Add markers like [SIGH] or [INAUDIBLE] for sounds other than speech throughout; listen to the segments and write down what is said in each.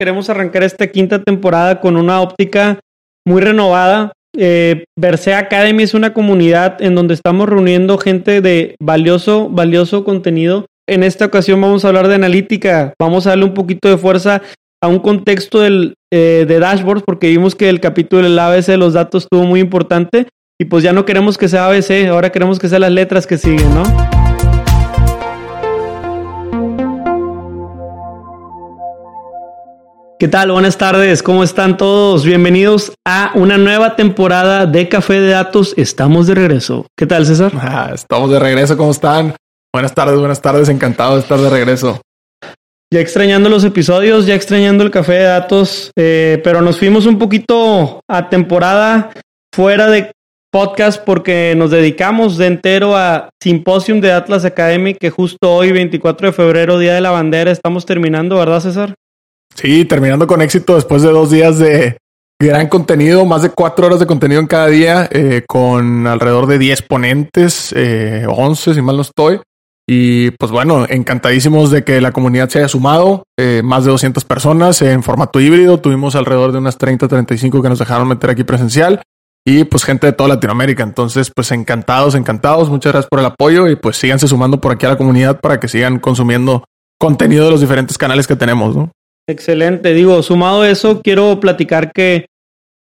Queremos arrancar esta quinta temporada con una óptica muy renovada. Eh, Academy es una comunidad en donde estamos reuniendo gente de valioso, valioso contenido. En esta ocasión vamos a hablar de analítica. Vamos a darle un poquito de fuerza a un contexto del, eh, de dashboards porque vimos que el capítulo del ABC de los datos estuvo muy importante y pues ya no queremos que sea ABC, ahora queremos que sean las letras que siguen, ¿no? ¿Qué tal? Buenas tardes, ¿cómo están todos? Bienvenidos a una nueva temporada de Café de Datos. Estamos de regreso. ¿Qué tal, César? [LAUGHS] Ah, estamos de regreso, ¿cómo están? Buenas tardes, buenas tardes, encantado de estar de regreso. Ya extrañando los episodios, ya extrañando el Café de Datos, eh, pero nos fuimos un poquito a temporada fuera de podcast porque nos dedicamos de entero a Simposium de Atlas Academy, que justo hoy, 24 de febrero, Día de la Bandera, estamos terminando, ¿verdad, César? Sí, terminando con éxito después de dos días de gran contenido, más de cuatro horas de contenido en cada día, eh, con alrededor de 10 ponentes, eh, 11 si mal no estoy. Y pues bueno, encantadísimos de que la comunidad se haya sumado, eh, más de 200 personas en formato híbrido, tuvimos alrededor de unas 30, 35 que nos dejaron meter aquí presencial y pues gente de toda Latinoamérica. Entonces, pues encantados, encantados. Muchas gracias por el apoyo y pues síganse sumando por aquí a la comunidad para que sigan consumiendo contenido de los diferentes canales que tenemos, ¿no? Excelente. Digo, sumado a eso, quiero platicar que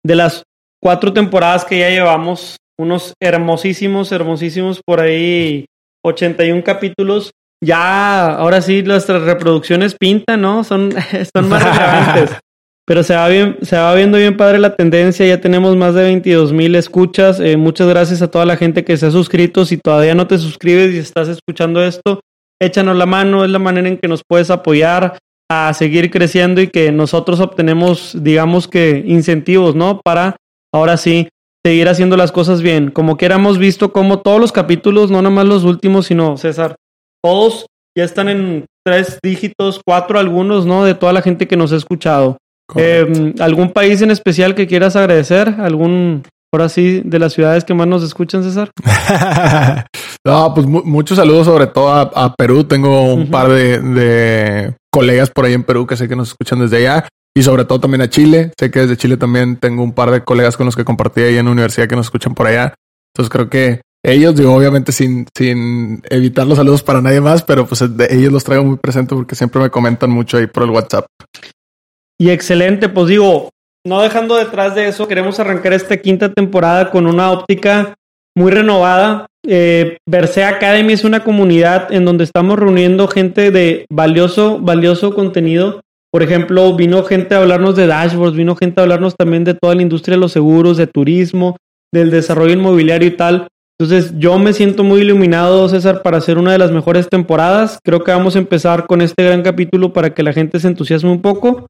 de las cuatro temporadas que ya llevamos, unos hermosísimos, hermosísimos por ahí, 81 capítulos. Ya, ahora sí, nuestras reproducciones pintan, ¿no? Son, [LAUGHS] son más relevantes. [LAUGHS] Pero se va, bien, se va viendo bien padre la tendencia. Ya tenemos más de 22 mil escuchas. Eh, muchas gracias a toda la gente que se ha suscrito. Si todavía no te suscribes y estás escuchando esto, échanos la mano. Es la manera en que nos puedes apoyar a seguir creciendo y que nosotros obtenemos, digamos que, incentivos, ¿no? Para ahora sí seguir haciendo las cosas bien. Como que hemos visto como todos los capítulos, no nada más los últimos, sino César, todos ya están en tres dígitos, cuatro algunos, ¿no? De toda la gente que nos ha escuchado. Eh, ¿Algún país en especial que quieras agradecer? ¿Algún, ahora sí, de las ciudades que más nos escuchan, César? [LAUGHS] no, pues muchos saludos sobre todo a, Perú. Tengo un par de, de, colegas por ahí en Perú que sé que nos escuchan desde allá. Y sobre todo también a Chile. Sé que desde Chile también tengo un par de colegas con los que compartí ahí en la universidad que nos escuchan por allá. Entonces creo que ellos, digo, obviamente sin, sin evitar los saludos para nadie más, pero pues de ellos los traigo muy presentes porque siempre me comentan mucho ahí por el WhatsApp. Y excelente, pues digo, no dejando detrás de eso, queremos arrancar esta quinta temporada con una óptica muy renovada. Eh, Verse Academy es una comunidad en donde estamos reuniendo gente de valioso, valioso contenido. Por ejemplo, vino gente a hablarnos de dashboards, vino gente a hablarnos también de toda la industria de los seguros, de turismo, del desarrollo inmobiliario y tal. Entonces, yo me siento muy iluminado, César, para hacer una de las mejores temporadas. Creo que vamos a empezar con este gran capítulo para que la gente se entusiasme un poco.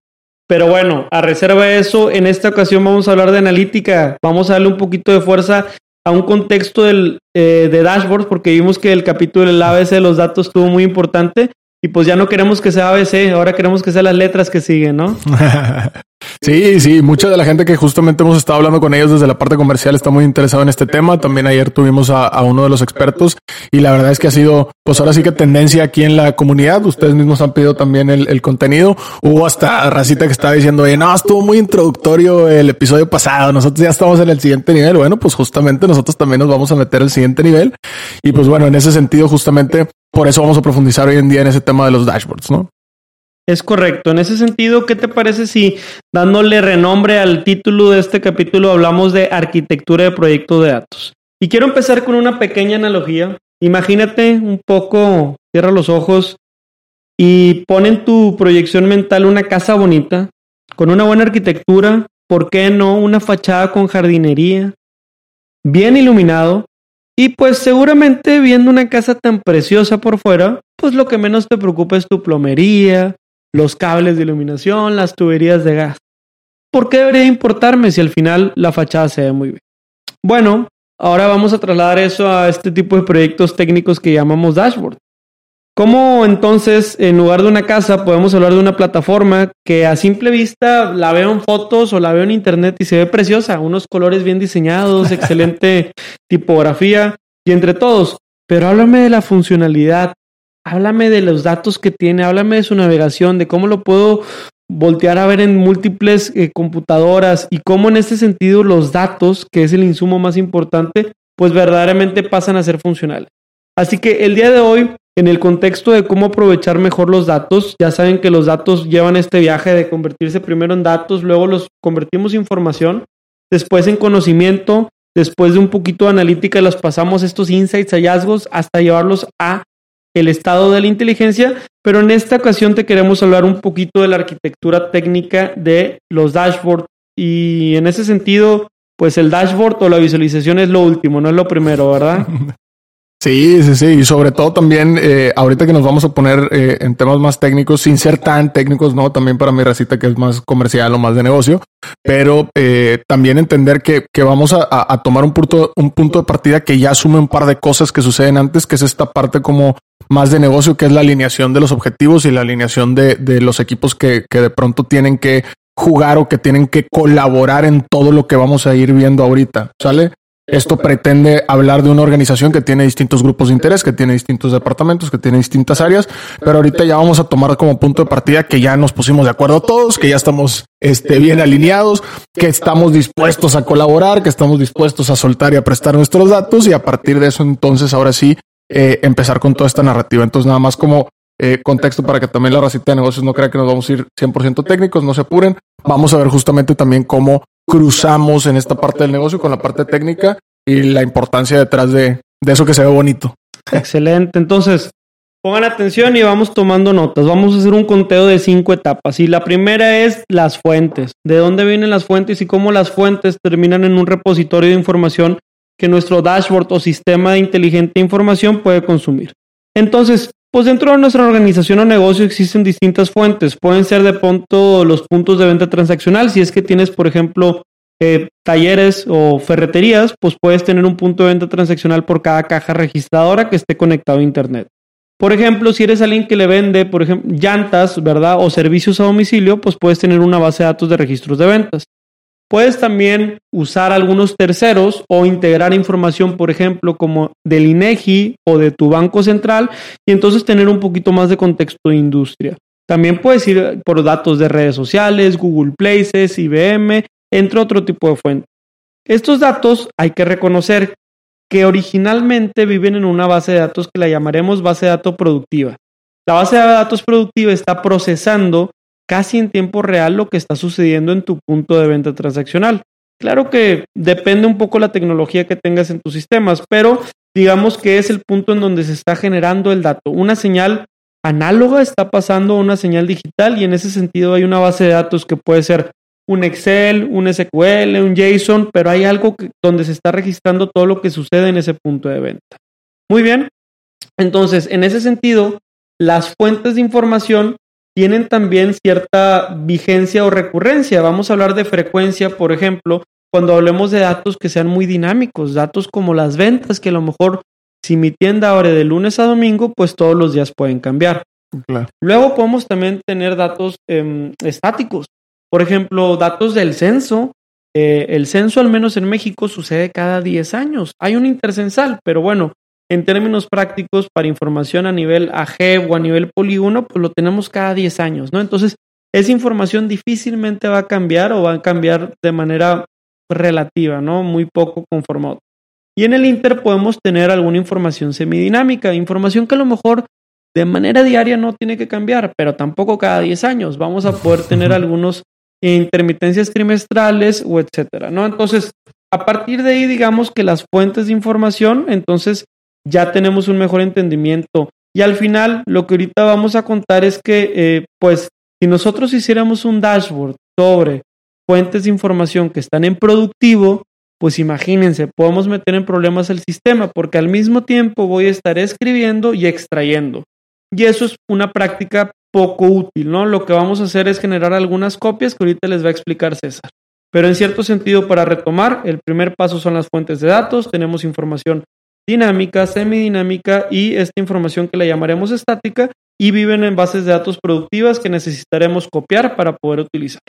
Pero bueno, a reserva de eso, en esta ocasión vamos a hablar de analítica. Vamos a darle un poquito de fuerza a un contexto del, eh, de dashboards, porque vimos que el capítulo del ABC de los datos estuvo muy importante. Y pues ya no queremos que sea ABC, ahora queremos que sean las letras que siguen, ¿no? [LAUGHS] Sí, sí, mucha de la gente que justamente hemos estado hablando con ellos desde la parte comercial está muy interesado en este tema. También ayer tuvimos a, uno de los expertos y la verdad es que ha sido, pues ahora sí que tendencia aquí en la comunidad. Ustedes mismos han pedido también el, contenido. Hubo hasta racita que estaba diciendo, no, estuvo muy introductorio el episodio pasado. Nosotros ya estamos en el siguiente nivel. Bueno, pues justamente nosotros también nos vamos a meter al siguiente nivel. Y pues bueno, en ese sentido, justamente por eso vamos a profundizar hoy en día en ese tema de los dashboards, ¿no? Es correcto. En ese sentido, ¿qué te parece si dándole renombre al título de este capítulo hablamos de arquitectura de proyectos de datos? Y quiero empezar con una pequeña analogía. Imagínate un poco, cierra los ojos y pon en tu proyección mental una casa bonita, con una buena arquitectura, ¿por qué no una fachada con jardinería, bien iluminado? Y pues seguramente viendo una casa tan preciosa por fuera, pues lo que menos te preocupa es tu plomería, los cables de iluminación, las tuberías de gas. ¿Por qué debería importarme si al final la fachada se ve muy bien? Bueno, ahora vamos a trasladar eso a este tipo de proyectos técnicos que llamamos dashboard. ¿Cómo entonces, en lugar de una casa, podemos hablar de una plataforma que a simple vista la veo en fotos o la veo en internet y se ve preciosa? Unos colores bien diseñados, [LAUGHS] excelente tipografía y entre todos. Pero háblame de la funcionalidad, háblame de los datos que tiene, háblame de su navegación, de cómo lo puedo voltear a ver en múltiples eh, computadoras y cómo en este sentido los datos, que es el insumo más importante, pues verdaderamente pasan a ser funcionales. Así que el día de hoy, en el contexto de cómo aprovechar mejor los datos, ya saben que los datos llevan este viaje de convertirse primero en datos, luego los convertimos en información, después en conocimiento, después de un poquito de analítica los pasamos estos insights, hallazgos, hasta llevarlos a el estado de la inteligencia, pero en esta ocasión te queremos hablar un poquito de la arquitectura técnica de los dashboards y en ese sentido, pues el dashboard o la visualización es lo último, no es lo primero, ¿verdad? [LAUGHS] Sí, sí, sí. Y sobre todo también, eh, ahorita que nos vamos a poner eh, en temas más técnicos, sin ser tan técnicos, ¿no? También para mi recita que es más comercial o más de negocio, pero eh, también entender que, que vamos a, a, tomar un punto, un punto de partida que ya asume un par de cosas que suceden antes, que es esta parte como más de negocio, que es la alineación de los objetivos y la alineación de, de los equipos que, que de pronto tienen que jugar o que tienen que colaborar en todo lo que vamos a ir viendo ahorita, ¿sale? Esto pretende hablar de una organización que tiene distintos grupos de interés, que tiene distintos departamentos, que tiene distintas áreas, pero ahorita ya vamos a tomar como punto de partida que ya nos pusimos de acuerdo todos, que ya estamos este, bien alineados, que estamos dispuestos a colaborar, que estamos dispuestos a soltar y a prestar nuestros datos y a partir de eso entonces ahora sí eh, empezar con toda esta narrativa. Entonces nada más como eh, contexto para que también la racita de negocios no crea que nos vamos a ir 100% técnicos, no se apuren. Vamos a ver justamente también cómo cruzamos en esta parte del negocio con la parte técnica y la importancia detrás de, de eso que se ve bonito. Excelente. Entonces, pongan atención y vamos tomando notas. Vamos a hacer un conteo de cinco etapas. Y la primera es las fuentes. ¿De dónde vienen las fuentes y cómo las fuentes terminan en un repositorio de información que nuestro dashboard o sistema de inteligente información puede consumir? Entonces, pues dentro de nuestra organización o negocio existen distintas fuentes. Pueden ser de pronto los puntos de venta transaccional. Si es que tienes, por ejemplo, eh, talleres o ferreterías, pues puedes tener un punto de venta transaccional por cada caja registradora que esté conectado a Internet. Por ejemplo, si eres alguien que le vende, por ejemplo, llantas, ¿verdad? O servicios a domicilio, pues puedes tener una base de datos de registros de ventas. Puedes también usar algunos terceros o integrar información, por ejemplo, como del INEGI o de tu banco central y entonces tener un poquito más de contexto de industria. También puedes ir por datos de redes sociales, Google Places, IBM, entre otro tipo de fuentes. Estos datos hay que reconocer que originalmente viven en una base de datos que la llamaremos base de datos productiva. La base de datos productiva está procesando casi en tiempo real lo que está sucediendo en tu punto de venta transaccional. Claro que depende un poco la tecnología que tengas en tus sistemas, pero digamos que es el punto en donde se está generando el dato. Una señal análoga está pasando a una señal digital y en ese sentido hay una base de datos que puede ser un Excel, un SQL, un JSON, pero hay algo donde se está registrando todo lo que sucede en ese punto de venta. Muy bien. Entonces, en ese sentido, las fuentes de información tienen también cierta vigencia o recurrencia. Vamos a hablar de frecuencia, por ejemplo, cuando hablemos de datos que sean muy dinámicos, datos como las ventas, que a lo mejor si mi tienda abre de lunes a domingo, pues todos los días pueden cambiar. Luego podemos también tener datos em, estáticos. Por ejemplo, datos del censo. Eh, el censo, al menos en México, sucede cada 10 años. Hay un intercensal, pero bueno, en términos prácticos, para información a nivel AG o a nivel polígono, pues lo tenemos cada 10 años, ¿no? Entonces, esa información difícilmente va a cambiar o va a cambiar de manera relativa, ¿no? Muy poco conformado. Y en el Inter podemos tener alguna información semidinámica, información que a lo mejor de manera diaria no tiene que cambiar, pero tampoco cada 10 años. Vamos a poder tener algunos intermitencias trimestrales o etcétera, ¿no? Entonces, a partir de ahí, digamos que las fuentes de información, entonces ya tenemos un mejor entendimiento. Y al final, lo que ahorita vamos a contar es que, eh, pues, si nosotros hiciéramos un dashboard sobre fuentes de información que están en productivo, pues imagínense, podemos meter en problemas el sistema porque al mismo tiempo voy a estar escribiendo y extrayendo. Y eso es una práctica poco útil, ¿no? Lo que vamos a hacer es generar algunas copias que ahorita les va a explicar César. Pero en cierto sentido, para retomar, el primer paso son las fuentes de datos, tenemos información dinámica, semidinámica y esta información que la llamaremos estática y viven en bases de datos productivas que necesitaremos copiar para poder utilizar.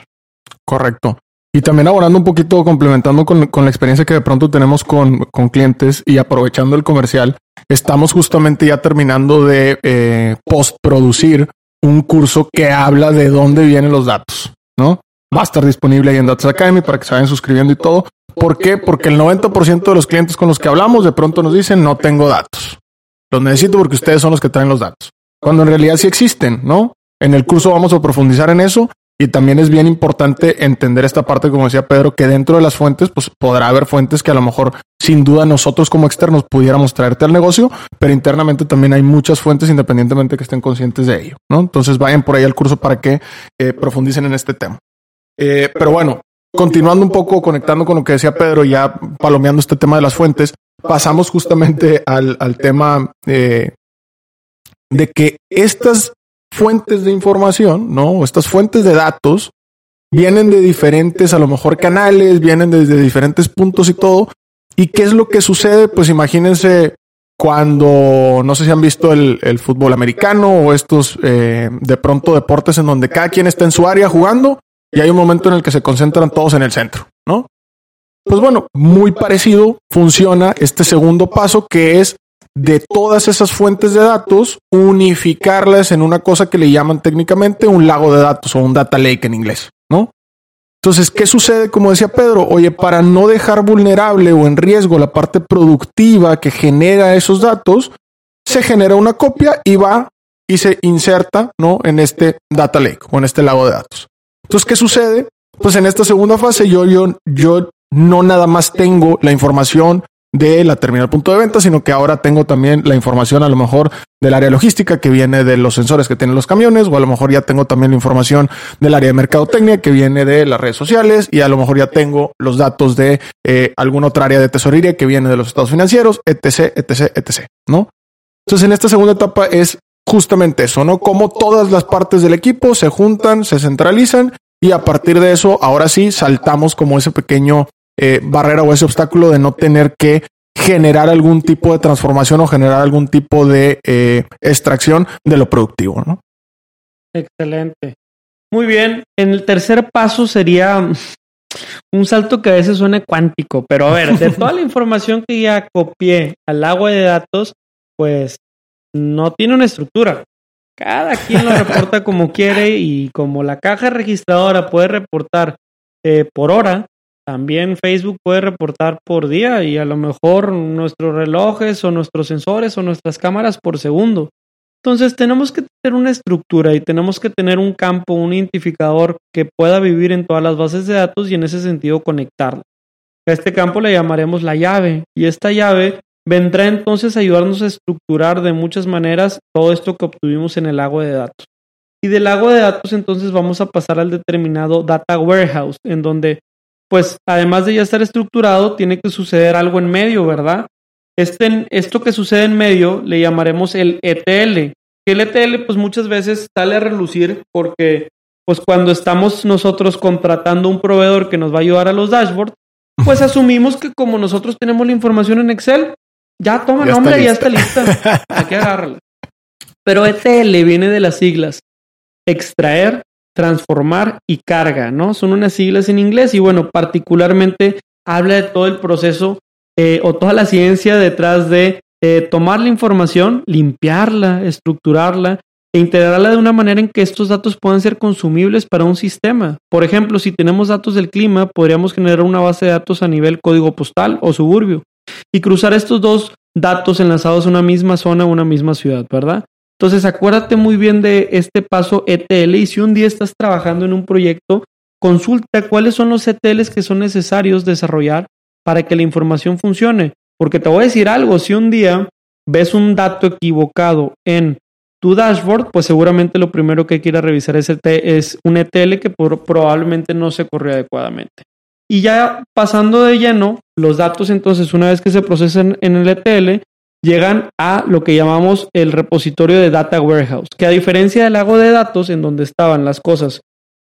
Correcto. Y también abordando un poquito, complementando con, la experiencia que de pronto tenemos con, con, clientes y aprovechando el comercial, estamos justamente ya terminando de eh, postproducir un curso que habla de dónde vienen los datos, ¿no? Va a estar disponible ahí en Datos Academy para que se vayan suscribiendo y todo. ¿Por qué? Porque el 90% de los clientes con los que hablamos de pronto nos dicen no tengo datos. Los necesito porque ustedes son los que traen los datos. Cuando en realidad sí existen, ¿no? En el curso vamos a profundizar en eso y también es bien importante entender esta parte, como decía Pedro, que dentro de las fuentes, pues podrá haber fuentes que a lo mejor sin duda nosotros como externos pudiéramos traerte al negocio, pero internamente también hay muchas fuentes independientemente que estén conscientes de ello, ¿no? Entonces vayan por ahí al curso para que eh, profundicen en este tema. Eh, pero bueno, continuando un poco, conectando con lo que decía Pedro, ya palomeando este tema de las fuentes, pasamos justamente al, tema eh, de que estas fuentes de información, ¿no? Estas fuentes de datos vienen de diferentes, a lo mejor canales, vienen desde diferentes puntos y todo. ¿Y qué es lo que sucede? Pues imagínense cuando, no sé si han visto el, fútbol americano o estos eh, de pronto deportes en donde cada quien está en su área jugando y hay un momento en el que se concentran todos en el centro, ¿no? Pues bueno, muy parecido funciona este segundo paso que es de todas esas fuentes de datos, unificarlas en una cosa que le llaman técnicamente un lago de datos o un data lake en inglés, ¿no? Entonces, ¿qué sucede? Como decía Pedro, oye, para no dejar vulnerable o en riesgo la parte productiva que genera esos datos, se genera una copia y va y se inserta, ¿no? En este data lake o en este lago de datos. Entonces, ¿qué sucede? Pues en esta segunda fase yo, yo, yo no nada más tengo la información de la terminal punto de venta, sino que ahora tengo también la información a lo mejor del área logística que viene de los sensores que tienen los camiones, o a lo mejor ya tengo también la información del área de mercadotecnia que viene de las redes sociales, y a lo mejor ya tengo los datos de eh, alguna otra área de tesorería que viene de los estados financieros, etc, etc, etc, ¿no? Entonces en esta segunda etapa es justamente eso, ¿no? Como todas las partes del equipo se juntan, se centralizan y a partir de eso, ahora sí, saltamos como ese pequeño eh, barrera o ese obstáculo de no tener que generar algún tipo de transformación o generar algún tipo de eh, extracción de lo productivo, ¿no? Excelente. Muy bien. En el tercer paso sería un salto que a veces suena cuántico, pero a ver, de toda la [LAUGHS] información que ya copié al agua de datos, pues no tiene una estructura. Cada quien lo [LAUGHS] reporta como quiere y como la caja registradora puede reportar eh, por hora, también Facebook puede reportar por día y a lo mejor nuestros relojes o nuestros sensores o nuestras cámaras por segundo. Entonces tenemos que tener una estructura y tenemos que tener un campo, un identificador que pueda vivir en todas las bases de datos y en ese sentido conectarlo. A este campo le llamaremos la llave y esta llave vendrá entonces a ayudarnos a estructurar de muchas maneras todo esto que obtuvimos en el lago de datos. Y del lago de datos entonces vamos a pasar al determinado data warehouse, en donde pues además de ya estar estructurado, tiene que suceder algo en medio, ¿verdad? Este, esto que sucede en medio le llamaremos el ETL. El ETL pues muchas veces sale a relucir porque pues cuando estamos nosotros contratando un proveedor que nos va a ayudar a los dashboards, pues [LAUGHS] asumimos que como nosotros tenemos la información en Excel, ya toma nombre, ya está lista. Hay [LAUGHS] que agarrarla. Pero ETL viene de las siglas extraer, transformar y carga, ¿no? Son unas siglas en inglés y bueno, particularmente habla de todo el proceso eh, o toda la ciencia detrás de eh, tomar la información, limpiarla, estructurarla e integrarla de una manera en que estos datos puedan ser consumibles para un sistema. Por ejemplo, si tenemos datos del clima, podríamos generar una base de datos a nivel código postal o suburbio y cruzar estos dos datos enlazados a una misma zona o una misma ciudad, ¿verdad? Entonces, acuérdate muy bien de este paso ETL y si un día estás trabajando en un proyecto, consulta cuáles son los ETLs que son necesarios desarrollar para que la información funcione. Porque te voy a decir algo, si un día ves un dato equivocado en tu dashboard, pues seguramente lo primero que a revisar es, es un ETL que probablemente no se corrió adecuadamente. Y ya pasando de lleno, los datos entonces una vez que se procesan en el ETL, llegan a lo que llamamos el repositorio de Data Warehouse, que a diferencia del lago de datos en donde estaban las cosas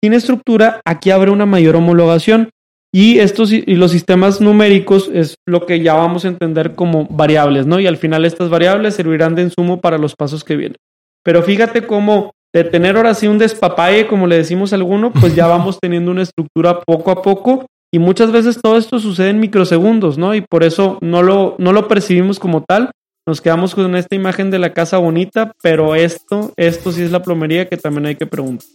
sin estructura, aquí abre una mayor homologación y estos y los sistemas numéricos es lo que ya vamos a entender como variables, ¿no? Y al final estas variables servirán de insumo para los pasos que vienen. Pero fíjate cómo de tener ahora sí un despapalle, como le decimos a alguno, pues ya [LAUGHS] vamos teniendo una estructura poco a poco y muchas veces todo esto sucede en microsegundos, ¿no? Y por eso no lo, no lo percibimos como tal, Nos quedamos con esta imagen de la casa bonita, pero esto, esto sí es la plomería que también hay que preguntar.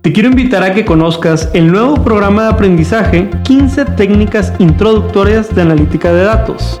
Te quiero invitar a que conozcas el nuevo programa de aprendizaje 15 técnicas introductorias de analítica de datos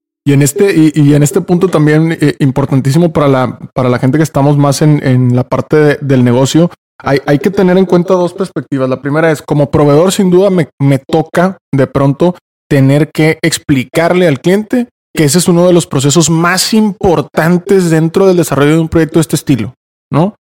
y en este, y, en este punto también eh, importantísimo para la, para la gente que estamos más en, en la parte del negocio, hay, hay, que tener en cuenta dos perspectivas. La primera es, como proveedor, sin duda me, me toca de pronto tener que explicarle al cliente que ese es uno de los procesos más importantes dentro del desarrollo de un proyecto de este estilo, ¿no?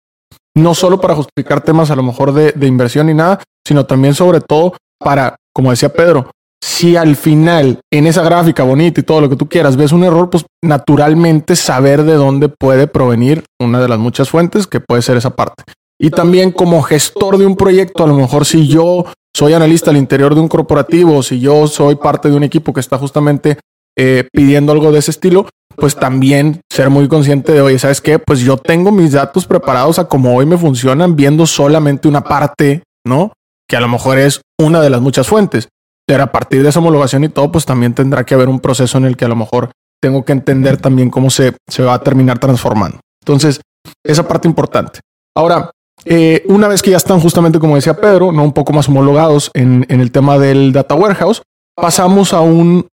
No solo para justificar temas a lo mejor de, de inversión y nada, sino también sobre todo para, como decía Pedro, si al final en esa gráfica bonita y todo lo que tú quieras ves un error, pues naturalmente saber de dónde puede provenir una de las muchas fuentes que puede ser esa parte. Y también como gestor de un proyecto, a lo mejor si yo soy analista al interior de un corporativo, si yo soy parte de un equipo que está justamente eh, pidiendo algo de ese estilo, pues también ser muy consciente de, oye, ¿sabes qué? Pues yo tengo mis datos preparados a como hoy me funcionan viendo solamente una parte, ¿no? Que a lo mejor es una de las muchas fuentes. Pero a partir de esa homologación y todo, pues también tendrá que haber un proceso en el que a lo mejor tengo que entender también cómo se, se va a terminar transformando. Entonces, esa parte importante. Ahora, eh, una vez que ya están justamente como decía Pedro, no un poco más homologados en, en el tema del data warehouse, pasamos a un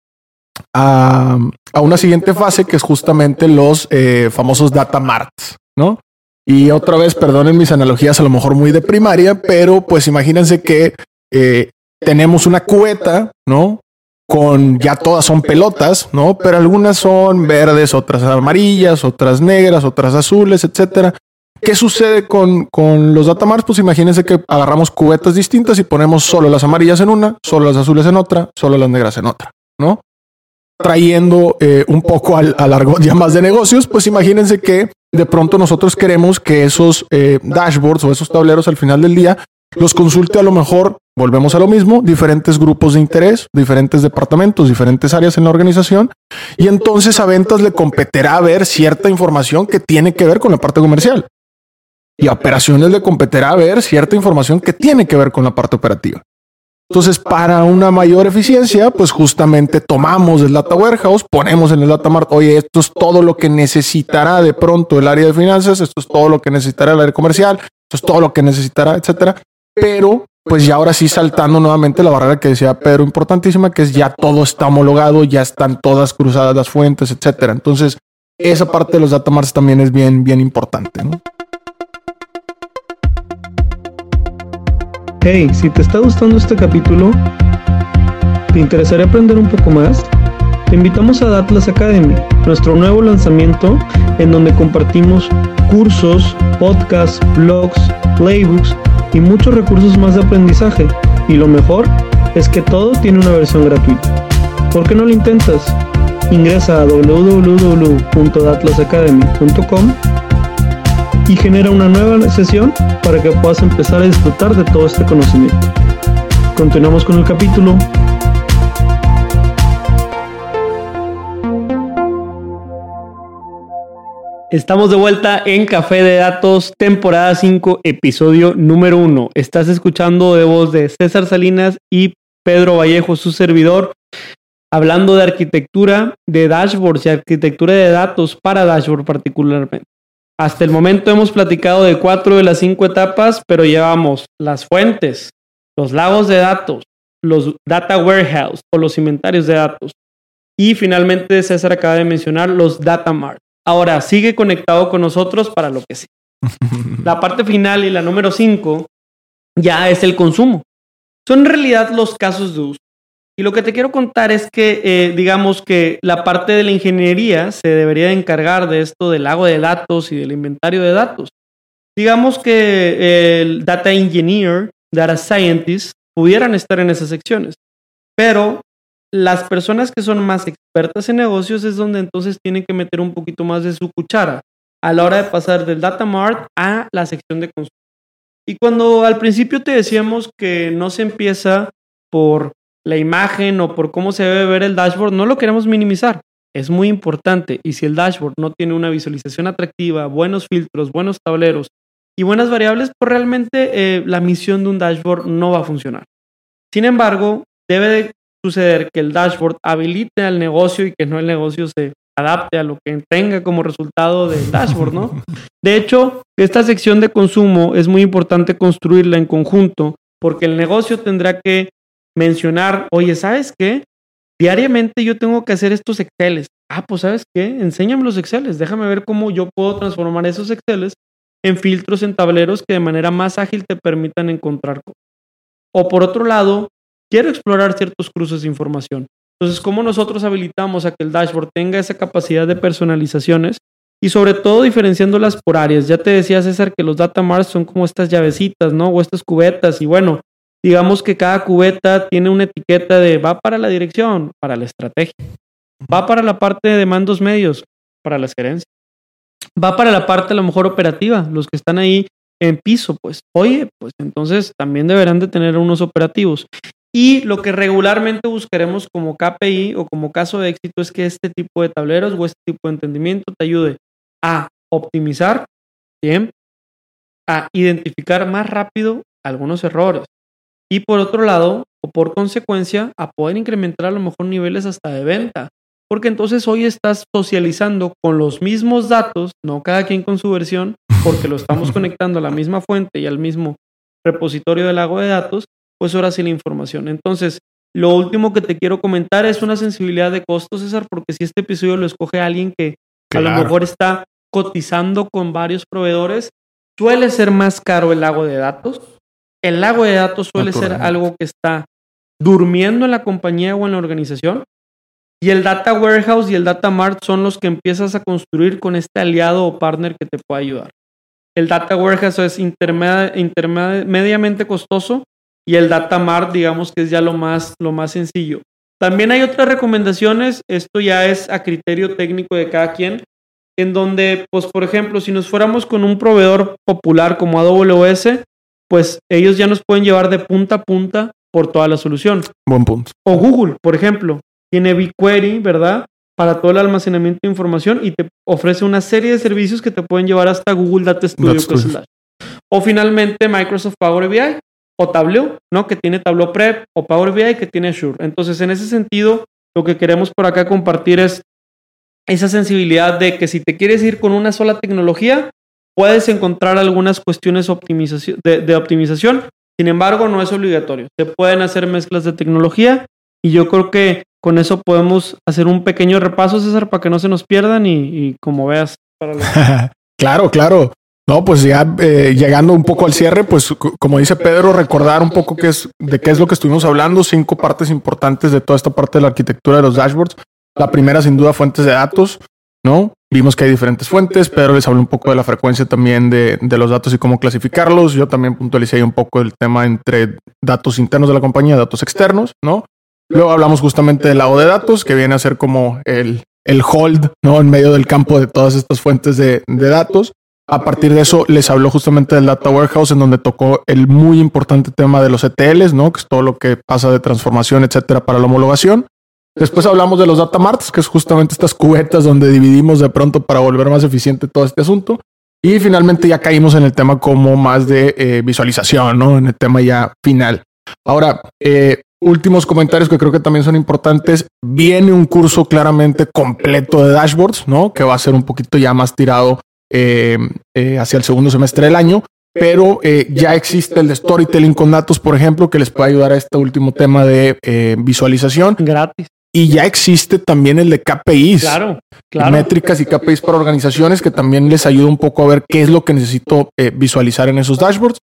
a, a una siguiente fase que es justamente los eh, famosos data marts, ¿no? Y otra vez, perdonen mis analogías a lo mejor muy de primaria, pero pues imagínense que eh, tenemos una cubeta, ¿no? Con ya todas son pelotas, ¿no? Pero algunas son verdes, otras amarillas, otras negras, otras azules, etcétera. ¿Qué sucede con, con los datamars? Pues imagínense que agarramos cubetas distintas y ponemos solo las amarillas en una, solo las azules en otra, solo las negras en otra, ¿no? Trayendo eh, un poco al, a largo ya más de negocios, pues imagínense que de pronto nosotros queremos que esos eh, dashboards o esos tableros al final del día los consulte a lo mejor, volvemos a lo mismo, diferentes grupos de interés, diferentes departamentos, diferentes áreas en la organización, y entonces a ventas le competirá ver cierta información que tiene que ver con la parte comercial. Y a operaciones le competirá ver cierta información que tiene que ver con la parte operativa. Entonces, para una mayor eficiencia, pues justamente tomamos el data warehouse, ponemos en el data mart, oye, esto es todo lo que necesitará de pronto el área de finanzas, esto es todo lo que necesitará el área comercial, esto es todo lo que necesitará, etcétera pero pues ya ahora sí saltando nuevamente la barrera que decía Pedro importantísima, que es ya todo está homologado, ya están todas cruzadas las fuentes, etcétera. Entonces, esa parte de los datamarts también es bien, bien importante. Hey, si te está gustando este capítulo, ¿te interesaría aprender un poco más? Te invitamos a Atlas Academy, nuestro nuevo lanzamiento en donde compartimos cursos, podcasts, blogs, playbooks y muchos recursos más de aprendizaje. Y lo mejor es que todo tiene una versión gratuita. ¿Por qué no lo intentas? Ingresa a www.atlasacademy.com y genera una nueva sesión para que puedas empezar a disfrutar de todo este conocimiento. Continuamos con el capítulo Estamos de vuelta en Café de Datos, temporada 5, episodio número 1. Estás escuchando de voz de César Salinas y Pedro Vallejo, su servidor, hablando de arquitectura de dashboards y arquitectura de datos para dashboard particularmente. Hasta el momento hemos platicado de cuatro de las cinco etapas, pero llevamos las fuentes, los lagos de datos, los data warehouse o los inventarios de datos, Y finalmente, César acaba de mencionar los data mart. Ahora, sigue conectado con nosotros para lo que sea. [LAUGHS] La parte final y la número 5 ya es el consumo. Son en realidad los casos de uso. Y lo que te quiero contar es que, eh, digamos que la parte de la ingeniería se debería encargar de esto del lago de datos y del inventario de datos. Digamos que el data engineer, data scientist, pudieran estar en esas secciones. Pero las personas que son más expertas en negocios es donde entonces tienen que meter un poquito más de su cuchara a la hora de pasar del data mart a la sección de consumo. Y cuando al principio te decíamos que no se empieza por la imagen o por cómo se debe ver el dashboard, no lo queremos minimizar. Es muy importante y si el dashboard no tiene una visualización atractiva, buenos filtros, buenos tableros y buenas variables, pues realmente eh, la misión de un dashboard no va a funcionar. Sin embargo, debe suceder que el dashboard habilite al negocio y que no el negocio se adapte a lo que tenga como resultado del dashboard, ¿no? De hecho, esta sección de consumo es muy importante construirla en conjunto porque el negocio tendrá que mencionar, oye, ¿sabes qué? Diariamente yo tengo que hacer estos Exceles. Ah, pues ¿sabes qué? Enséñame los Exceles. Déjame ver cómo yo puedo transformar esos Exceles en filtros, en tableros que de manera más ágil te permitan encontrar cosas. O por otro lado, quiero explorar ciertos cruces de información. Entonces, ¿cómo nosotros habilitamos a que el dashboard tenga esa capacidad de personalizaciones? Y sobre todo diferenciándolas por áreas. Ya te decía César que los data marts son como estas llavecitas, ¿no? O estas cubetas. Y bueno, digamos que cada cubeta tiene una etiqueta de va para la dirección, para la estrategia. Va para la parte de mandos medios, para las gerencias. Va para la parte a lo mejor operativa, los que están ahí en piso, pues, oye, pues entonces también deberán de tener unos operativos. Y lo que regularmente buscaremos como KPI o como caso de éxito es que este tipo de tableros o este tipo de entendimiento te ayude a optimizar tiempo, a identificar más rápido algunos errores, y por otro lado, o por consecuencia, a poder incrementar a lo mejor niveles hasta de venta. Porque entonces hoy estás socializando con los mismos datos, no cada quien con su versión, porque lo estamos [LAUGHS] conectando a la misma fuente y al mismo repositorio del lago de datos, pues ahora sí la información. Entonces, lo último que te quiero comentar es una sensibilidad de costos, César, porque si este episodio lo escoge alguien que a lo mejor está cotizando con varios proveedores, suele ser más caro el lago de datos el lago de datos suele ser algo que está durmiendo en la compañía o en la organización. Y el Data Warehouse y el Data Mart son los que empiezas a construir con este aliado o partner que te puede ayudar. El Data Warehouse es intermediamente costoso y el Data Mart, digamos que es ya lo más, lo más sencillo. También hay otras recomendaciones, esto ya es a criterio técnico de cada quien, en donde, pues, por ejemplo, si nos fuéramos con un proveedor popular como AWS, pues ellos ya nos pueden llevar de punta a punta por toda la solución. Buen punto. O Google, por ejemplo, tiene BigQuery, ¿verdad? Para todo el almacenamiento de información y te ofrece una serie de servicios que te pueden llevar hasta Google Data Studio. O finalmente Microsoft Power BI o Tableau, ¿no? Que tiene Tableau Prep o Power BI que tiene Azure. Entonces, en ese sentido, lo que queremos por acá compartir es esa sensibilidad de que si te quieres ir con una sola tecnología, puedes encontrar algunas cuestiones de, optimización, sin embargo no es obligatorio. Se pueden hacer mezclas de tecnología y yo creo que con eso podemos hacer un pequeño repaso, César, para que no se nos pierdan y, como veas. [LAUGHS] claro, claro. No, pues ya eh, llegando un poco al cierre, pues como dice Pedro, recordar un poco qué es, de qué es lo que estuvimos hablando, cinco partes importantes de toda esta parte de la arquitectura de los dashboards. La primera, sin duda, fuentes de datos, ¿no? Vimos que hay diferentes fuentes, pero les habló un poco de la frecuencia también de, los datos y cómo clasificarlos. Yo también puntualicé un poco el tema entre datos internos de la compañía, datos externos, ¿no? Luego hablamos justamente del lado de datos, que viene a ser como el, el hold, ¿no? En medio del campo de todas estas fuentes de, de datos. A partir de eso les habló justamente del Data Warehouse, en donde tocó el muy importante tema de los ETLs, ¿no? Que es todo lo que pasa de transformación, etcétera, para la homologación. Después hablamos de los data marts, que es justamente estas cubetas donde dividimos de pronto para volver más eficiente todo este asunto. Y finalmente ya caímos en el tema como más de eh, visualización, ¿no? En el tema ya final. Ahora, eh, últimos comentarios que creo que también son importantes. Viene un curso claramente completo de dashboards, ¿no? Que va a ser un poquito ya más tirado eh, hacia el segundo semestre del año. Pero ya existe el de storytelling con datos, por ejemplo, que les puede ayudar a este último tema de visualización. Gratis y ya existe también el de KPIs. Claro, claro. Métricas y KPIs para organizaciones que también les ayuda un poco a ver qué es lo que necesito eh, visualizar en esos dashboards.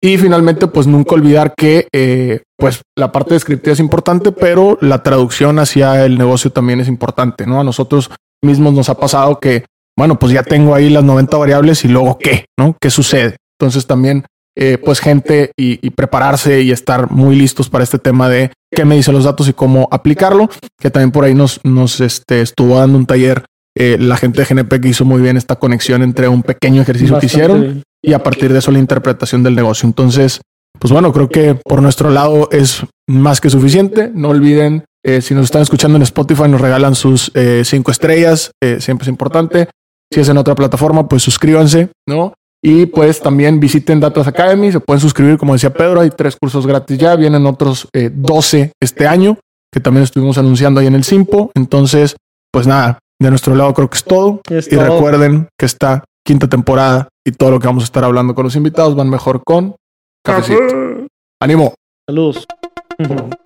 Y finalmente, pues nunca olvidar que eh, pues la parte descriptiva es importante, pero la traducción hacia el negocio también es importante, ¿no? A nosotros mismos nos ha pasado que, bueno, pues ya tengo ahí las 90 variables y luego qué, ¿no? ¿Qué sucede? Entonces también eh, pues gente y, prepararse y estar muy listos para este tema de qué me dicen los datos y cómo aplicarlo, que también por ahí nos, nos este, estuvo dando un taller eh, la gente de GNP que hizo muy bien esta conexión entre un pequeño ejercicio que hicieron y a partir de eso la interpretación del negocio. Entonces, pues bueno, creo que por nuestro lado es más que suficiente. No olviden, eh, si nos están escuchando en Spotify, nos regalan sus cinco estrellas, siempre es importante. Si es en otra plataforma, pues suscríbanse, ¿no? Y pues también visiten Datos Academy, se pueden suscribir, como decía Pedro, hay tres cursos gratis ya, vienen otros 12 eh, este año, que también estuvimos anunciando ahí en el Simpo. Entonces, pues nada, de nuestro lado creo que es todo. y recuerden que esta quinta temporada y todo lo que vamos a estar hablando con los invitados van mejor con cafecito. Ánimo. Saludos. [LAUGHS]